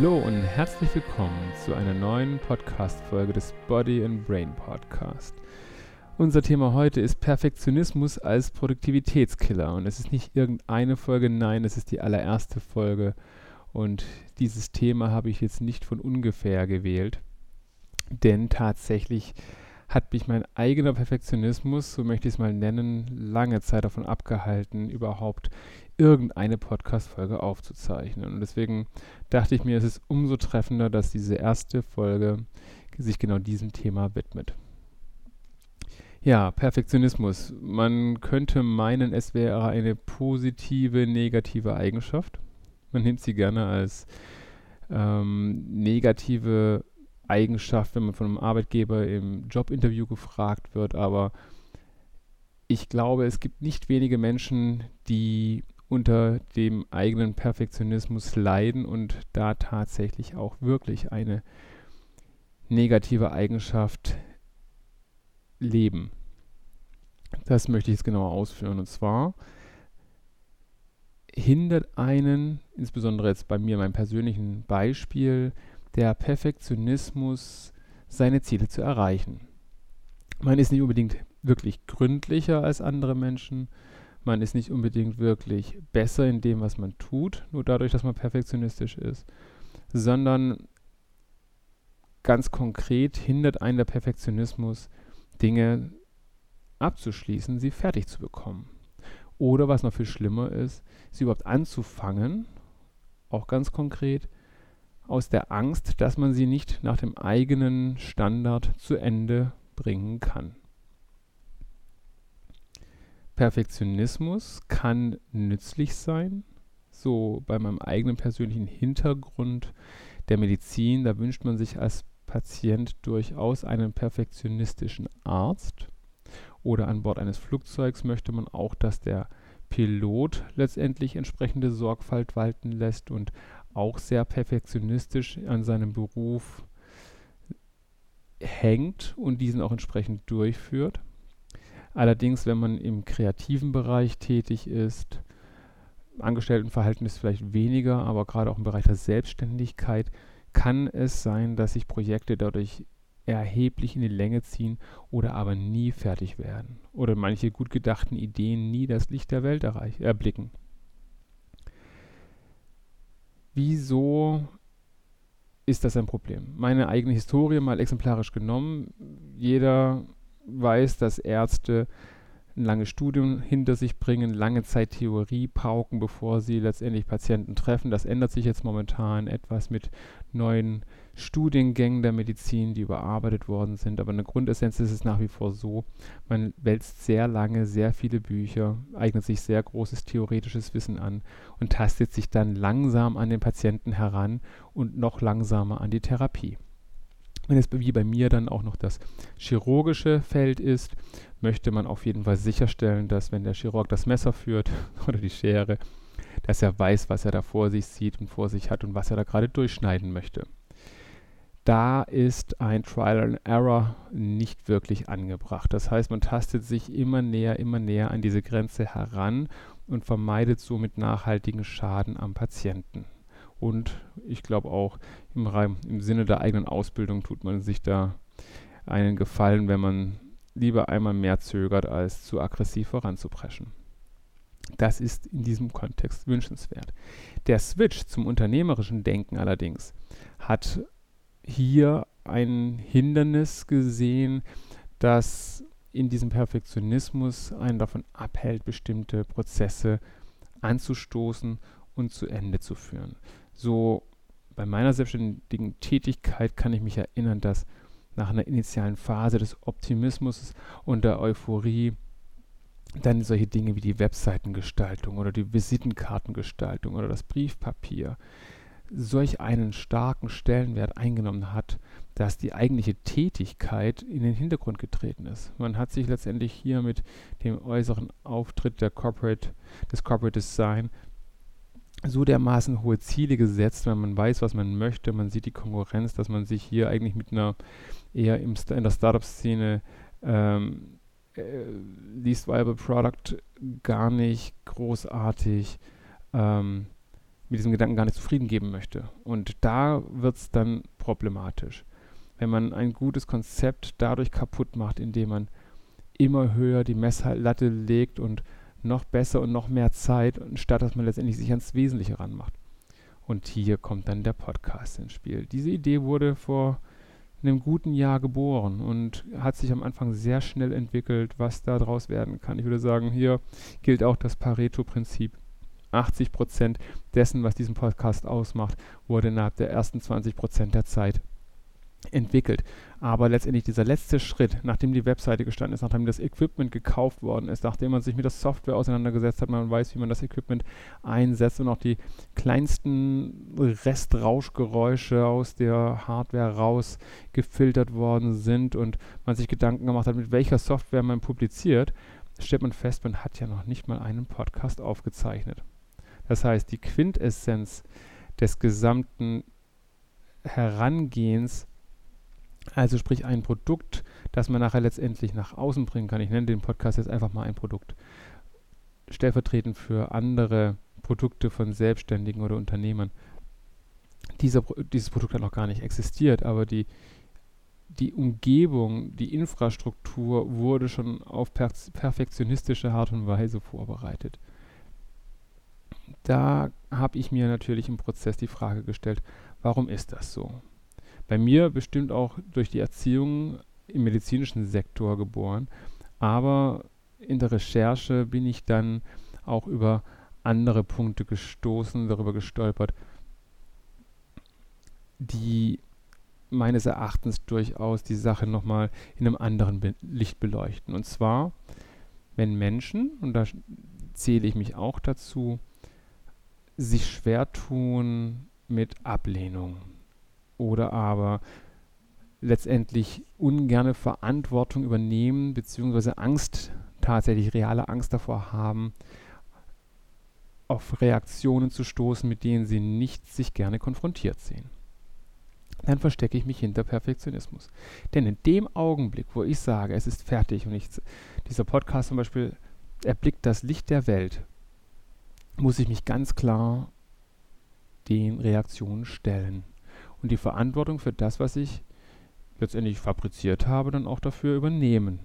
Hallo und herzlich willkommen zu einer neuen Podcast-Folge des Body and Brain Podcast. Unser Thema heute ist Perfektionismus als Produktivitätskiller. Und es ist nicht irgendeine Folge, nein, es ist die allererste Folge. Und dieses Thema habe ich jetzt nicht von ungefähr gewählt, denn tatsächlich hat mich mein eigener Perfektionismus, so möchte ich es mal nennen, lange Zeit davon abgehalten, überhaupt irgendeine Podcast-Folge aufzuzeichnen. Und deswegen dachte ich mir, es ist umso treffender, dass diese erste Folge sich genau diesem Thema widmet. Ja, Perfektionismus. Man könnte meinen, es wäre eine positive, negative Eigenschaft. Man nimmt sie gerne als ähm, negative Eigenschaft, wenn man von einem Arbeitgeber im Jobinterview gefragt wird, aber ich glaube, es gibt nicht wenige Menschen, die unter dem eigenen Perfektionismus leiden und da tatsächlich auch wirklich eine negative Eigenschaft leben. Das möchte ich jetzt genauer ausführen. Und zwar hindert einen, insbesondere jetzt bei mir, meinem persönlichen Beispiel, der Perfektionismus, seine Ziele zu erreichen. Man ist nicht unbedingt wirklich gründlicher als andere Menschen, man ist nicht unbedingt wirklich besser in dem, was man tut, nur dadurch, dass man perfektionistisch ist, sondern ganz konkret hindert einen der Perfektionismus, Dinge abzuschließen, sie fertig zu bekommen. Oder was noch viel schlimmer ist, sie überhaupt anzufangen, auch ganz konkret, aus der Angst, dass man sie nicht nach dem eigenen Standard zu Ende bringen kann. Perfektionismus kann nützlich sein, so bei meinem eigenen persönlichen Hintergrund der Medizin. Da wünscht man sich als Patient durchaus einen perfektionistischen Arzt. Oder an Bord eines Flugzeugs möchte man auch, dass der Pilot letztendlich entsprechende Sorgfalt walten lässt und auch sehr perfektionistisch an seinem Beruf hängt und diesen auch entsprechend durchführt. Allerdings, wenn man im kreativen Bereich tätig ist, Angestelltenverhältnis vielleicht weniger, aber gerade auch im Bereich der Selbstständigkeit, kann es sein, dass sich Projekte dadurch erheblich in die Länge ziehen oder aber nie fertig werden oder manche gut gedachten Ideen nie das Licht der Welt erreich, erblicken. Wieso ist das ein Problem? Meine eigene Historie mal exemplarisch genommen. Jeder weiß, dass Ärzte ein langes Studium hinter sich bringen, lange Zeit Theorie pauken, bevor sie letztendlich Patienten treffen. Das ändert sich jetzt momentan etwas mit neuen Studiengängen der Medizin, die überarbeitet worden sind. Aber in der Grundessenz ist es nach wie vor so, man wälzt sehr lange, sehr viele Bücher, eignet sich sehr großes theoretisches Wissen an und tastet sich dann langsam an den Patienten heran und noch langsamer an die Therapie. Wenn es wie bei mir dann auch noch das chirurgische Feld ist, möchte man auf jeden Fall sicherstellen, dass wenn der Chirurg das Messer führt oder die Schere, dass er weiß, was er da vor sich sieht und vor sich hat und was er da gerade durchschneiden möchte. Da ist ein Trial and Error nicht wirklich angebracht. Das heißt, man tastet sich immer näher, immer näher an diese Grenze heran und vermeidet somit nachhaltigen Schaden am Patienten. Und ich glaube auch im, im Sinne der eigenen Ausbildung tut man sich da einen Gefallen, wenn man lieber einmal mehr zögert, als zu aggressiv voranzupreschen. Das ist in diesem Kontext wünschenswert. Der Switch zum unternehmerischen Denken allerdings hat hier ein Hindernis gesehen, das in diesem Perfektionismus einen davon abhält, bestimmte Prozesse anzustoßen und zu Ende zu führen. So bei meiner selbstständigen Tätigkeit kann ich mich erinnern, dass nach einer initialen Phase des Optimismus und der Euphorie dann solche Dinge wie die Webseitengestaltung oder die Visitenkartengestaltung oder das Briefpapier solch einen starken Stellenwert eingenommen hat, dass die eigentliche Tätigkeit in den Hintergrund getreten ist. Man hat sich letztendlich hier mit dem äußeren Auftritt Corporate, des Corporate Design so dermaßen hohe Ziele gesetzt, wenn man weiß, was man möchte. Man sieht die Konkurrenz, dass man sich hier eigentlich mit einer eher in der Startup-Szene ähm, äh, Least Viable Product gar nicht großartig ähm, mit diesem Gedanken gar nicht zufrieden geben möchte. Und da wird es dann problematisch. Wenn man ein gutes Konzept dadurch kaputt macht, indem man immer höher die Messlatte legt und noch besser und noch mehr Zeit, statt dass man letztendlich sich ans Wesentliche ranmacht. Und hier kommt dann der Podcast ins Spiel. Diese Idee wurde vor einem guten Jahr geboren und hat sich am Anfang sehr schnell entwickelt, was daraus werden kann. Ich würde sagen, hier gilt auch das Pareto-Prinzip. 80 Prozent dessen, was diesen Podcast ausmacht, wurde innerhalb der ersten 20 Prozent der Zeit entwickelt. Aber letztendlich dieser letzte Schritt, nachdem die Webseite gestanden ist, nachdem das Equipment gekauft worden ist, nachdem man sich mit der Software auseinandergesetzt hat, man weiß, wie man das Equipment einsetzt und auch die kleinsten Restrauschgeräusche aus der Hardware raus gefiltert worden sind und man sich Gedanken gemacht hat, mit welcher Software man publiziert, stellt man fest, man hat ja noch nicht mal einen Podcast aufgezeichnet. Das heißt, die Quintessenz des gesamten Herangehens also sprich ein Produkt, das man nachher letztendlich nach außen bringen kann. Ich nenne den Podcast jetzt einfach mal ein Produkt. Stellvertretend für andere Produkte von Selbstständigen oder Unternehmern. Dieser, dieses Produkt hat noch gar nicht existiert, aber die, die Umgebung, die Infrastruktur wurde schon auf per perfektionistische Art und Weise vorbereitet. Da habe ich mir natürlich im Prozess die Frage gestellt, warum ist das so? Bei mir bestimmt auch durch die Erziehung im medizinischen Sektor geboren. Aber in der Recherche bin ich dann auch über andere Punkte gestoßen, darüber gestolpert, die meines Erachtens durchaus die Sache nochmal in einem anderen Be Licht beleuchten. Und zwar, wenn Menschen, und da zähle ich mich auch dazu, sich schwer tun mit Ablehnung oder aber letztendlich ungerne Verantwortung übernehmen, beziehungsweise Angst, tatsächlich reale Angst davor haben, auf Reaktionen zu stoßen, mit denen sie nicht sich gerne konfrontiert sehen. Dann verstecke ich mich hinter Perfektionismus. Denn in dem Augenblick, wo ich sage, es ist fertig und ich, dieser Podcast zum Beispiel erblickt das Licht der Welt, muss ich mich ganz klar den Reaktionen stellen und die Verantwortung für das, was ich letztendlich fabriziert habe, dann auch dafür übernehmen.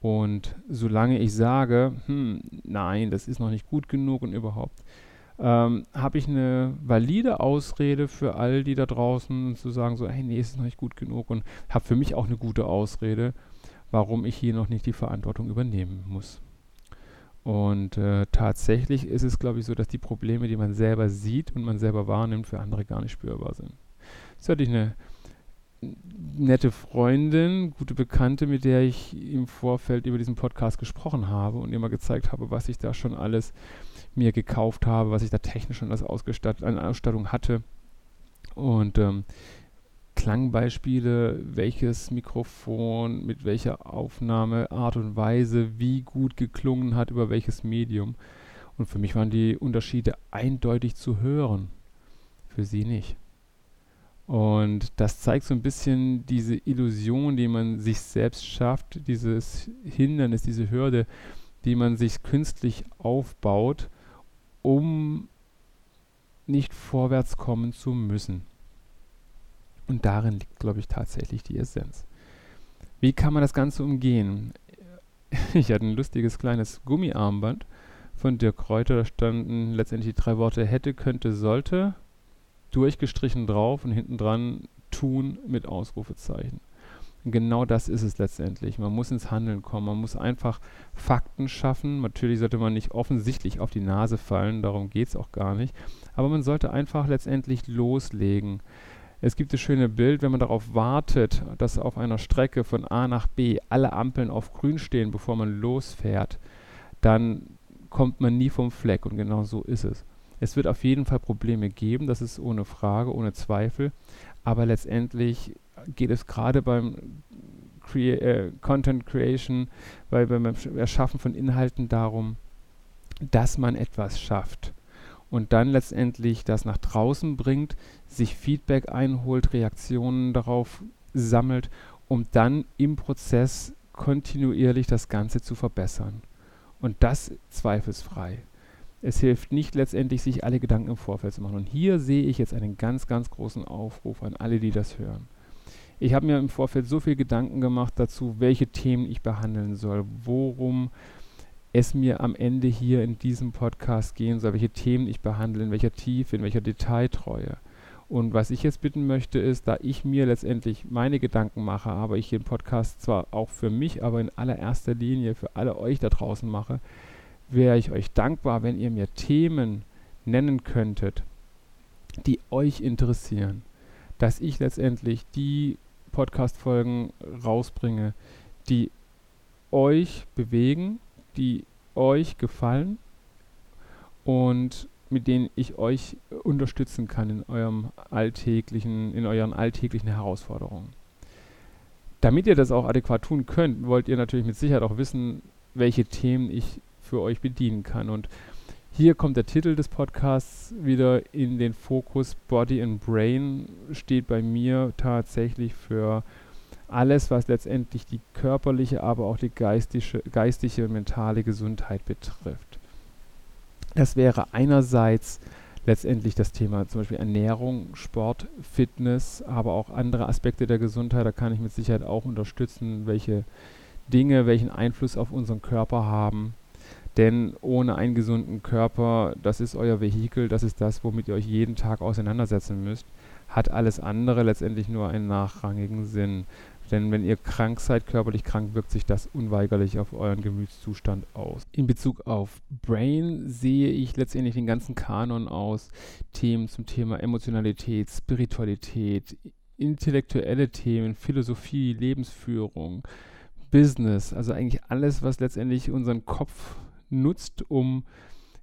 Und solange ich sage, hm, nein, das ist noch nicht gut genug und überhaupt, ähm, habe ich eine valide Ausrede für all die da draußen zu sagen, so, hey, nee, es ist noch nicht gut genug und habe für mich auch eine gute Ausrede, warum ich hier noch nicht die Verantwortung übernehmen muss. Und äh, tatsächlich ist es, glaube ich, so, dass die Probleme, die man selber sieht und man selber wahrnimmt, für andere gar nicht spürbar sind. Jetzt hatte ich eine nette Freundin, gute Bekannte, mit der ich im Vorfeld über diesen Podcast gesprochen habe und ihr mal gezeigt habe, was ich da schon alles mir gekauft habe, was ich da technisch schon als Ausgestattung, an Ausstattung hatte. Und ähm, Klangbeispiele, welches Mikrofon mit welcher Aufnahmeart und Weise wie gut geklungen hat, über welches Medium. Und für mich waren die Unterschiede eindeutig zu hören, für sie nicht. Und das zeigt so ein bisschen diese Illusion, die man sich selbst schafft, dieses Hindernis, diese Hürde, die man sich künstlich aufbaut, um nicht vorwärts kommen zu müssen. Und darin liegt, glaube ich, tatsächlich die Essenz. Wie kann man das Ganze umgehen? Ich hatte ein lustiges kleines Gummiarmband von Dirk Kräuter, da standen letztendlich die drei Worte hätte, könnte, sollte durchgestrichen drauf und hinten dran tun mit Ausrufezeichen. Genau das ist es letztendlich. Man muss ins Handeln kommen. Man muss einfach Fakten schaffen. Natürlich sollte man nicht offensichtlich auf die Nase fallen, darum geht es auch gar nicht. Aber man sollte einfach letztendlich loslegen. Es gibt das schöne Bild, wenn man darauf wartet, dass auf einer Strecke von A nach B alle Ampeln auf grün stehen, bevor man losfährt, dann kommt man nie vom Fleck. Und genau so ist es. Es wird auf jeden Fall Probleme geben, das ist ohne Frage, ohne Zweifel. Aber letztendlich geht es gerade beim Crea äh, Content Creation, bei, beim Erschaffen von Inhalten darum, dass man etwas schafft und dann letztendlich das nach draußen bringt, sich Feedback einholt, Reaktionen darauf sammelt, um dann im Prozess kontinuierlich das Ganze zu verbessern. Und das zweifelsfrei. Es hilft nicht letztendlich, sich alle Gedanken im Vorfeld zu machen. Und hier sehe ich jetzt einen ganz, ganz großen Aufruf an alle, die das hören. Ich habe mir im Vorfeld so viel Gedanken gemacht dazu, welche Themen ich behandeln soll, worum es mir am Ende hier in diesem Podcast gehen soll, welche Themen ich behandle, in welcher Tiefe, in welcher Detailtreue. Und was ich jetzt bitten möchte, ist, da ich mir letztendlich meine Gedanken mache, aber ich den Podcast zwar auch für mich, aber in allererster Linie für alle euch da draußen mache, wäre ich euch dankbar, wenn ihr mir Themen nennen könntet, die euch interessieren, dass ich letztendlich die Podcast-Folgen rausbringe, die euch bewegen, die euch gefallen und mit denen ich euch unterstützen kann in eurem alltäglichen, in euren alltäglichen Herausforderungen. Damit ihr das auch adäquat tun könnt, wollt ihr natürlich mit Sicherheit auch wissen, welche Themen ich für euch bedienen kann. Und hier kommt der Titel des Podcasts wieder in den Fokus. Body and Brain steht bei mir tatsächlich für alles, was letztendlich die körperliche, aber auch die geistige, geistige und mentale Gesundheit betrifft. Das wäre einerseits letztendlich das Thema zum Beispiel Ernährung, Sport, Fitness, aber auch andere Aspekte der Gesundheit. Da kann ich mit Sicherheit auch unterstützen, welche Dinge welchen Einfluss auf unseren Körper haben. Denn ohne einen gesunden Körper, das ist euer Vehikel, das ist das, womit ihr euch jeden Tag auseinandersetzen müsst, hat alles andere letztendlich nur einen nachrangigen Sinn. Denn wenn ihr krank seid, körperlich krank, wirkt sich das unweigerlich auf euren Gemütszustand aus. In Bezug auf Brain sehe ich letztendlich den ganzen Kanon aus Themen zum Thema Emotionalität, Spiritualität, intellektuelle Themen, Philosophie, Lebensführung, Business, also eigentlich alles, was letztendlich unseren Kopf nutzt, um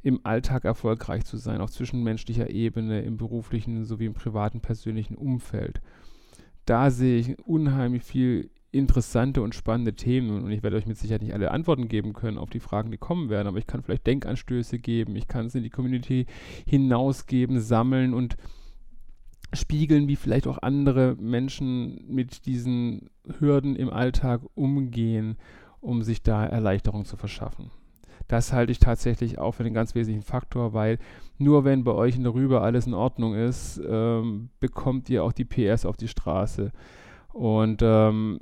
im Alltag erfolgreich zu sein, auf zwischenmenschlicher Ebene, im beruflichen sowie im privaten, persönlichen Umfeld. Da sehe ich unheimlich viel interessante und spannende Themen und ich werde euch mit Sicherheit nicht alle Antworten geben können auf die Fragen, die kommen werden, aber ich kann vielleicht Denkanstöße geben, ich kann es in die Community hinausgeben, sammeln und spiegeln, wie vielleicht auch andere Menschen mit diesen Hürden im Alltag umgehen, um sich da Erleichterung zu verschaffen. Das halte ich tatsächlich auch für den ganz wesentlichen Faktor, weil nur wenn bei euch in der Rübe alles in Ordnung ist, ähm, bekommt ihr auch die PS auf die Straße. Und ähm,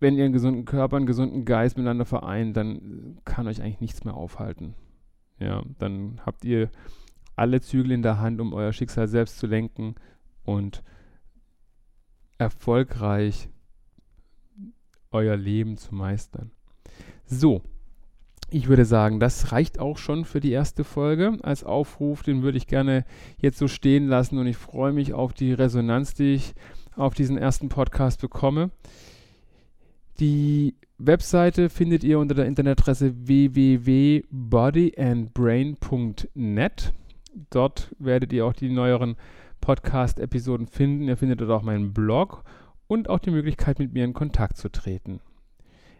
wenn ihr einen gesunden Körper, einen gesunden Geist miteinander vereint, dann kann euch eigentlich nichts mehr aufhalten. Ja, dann habt ihr alle Zügel in der Hand, um euer Schicksal selbst zu lenken und erfolgreich euer Leben zu meistern. So, ich würde sagen, das reicht auch schon für die erste Folge als Aufruf. Den würde ich gerne jetzt so stehen lassen und ich freue mich auf die Resonanz, die ich auf diesen ersten Podcast bekomme. Die Webseite findet ihr unter der Internetadresse www.bodyandbrain.net. Dort werdet ihr auch die neueren Podcast-Episoden finden. Ihr findet dort auch meinen Blog und auch die Möglichkeit, mit mir in Kontakt zu treten.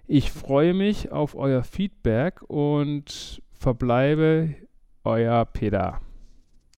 Ich freue mich auf euer Feedback und verbleibe euer Peter.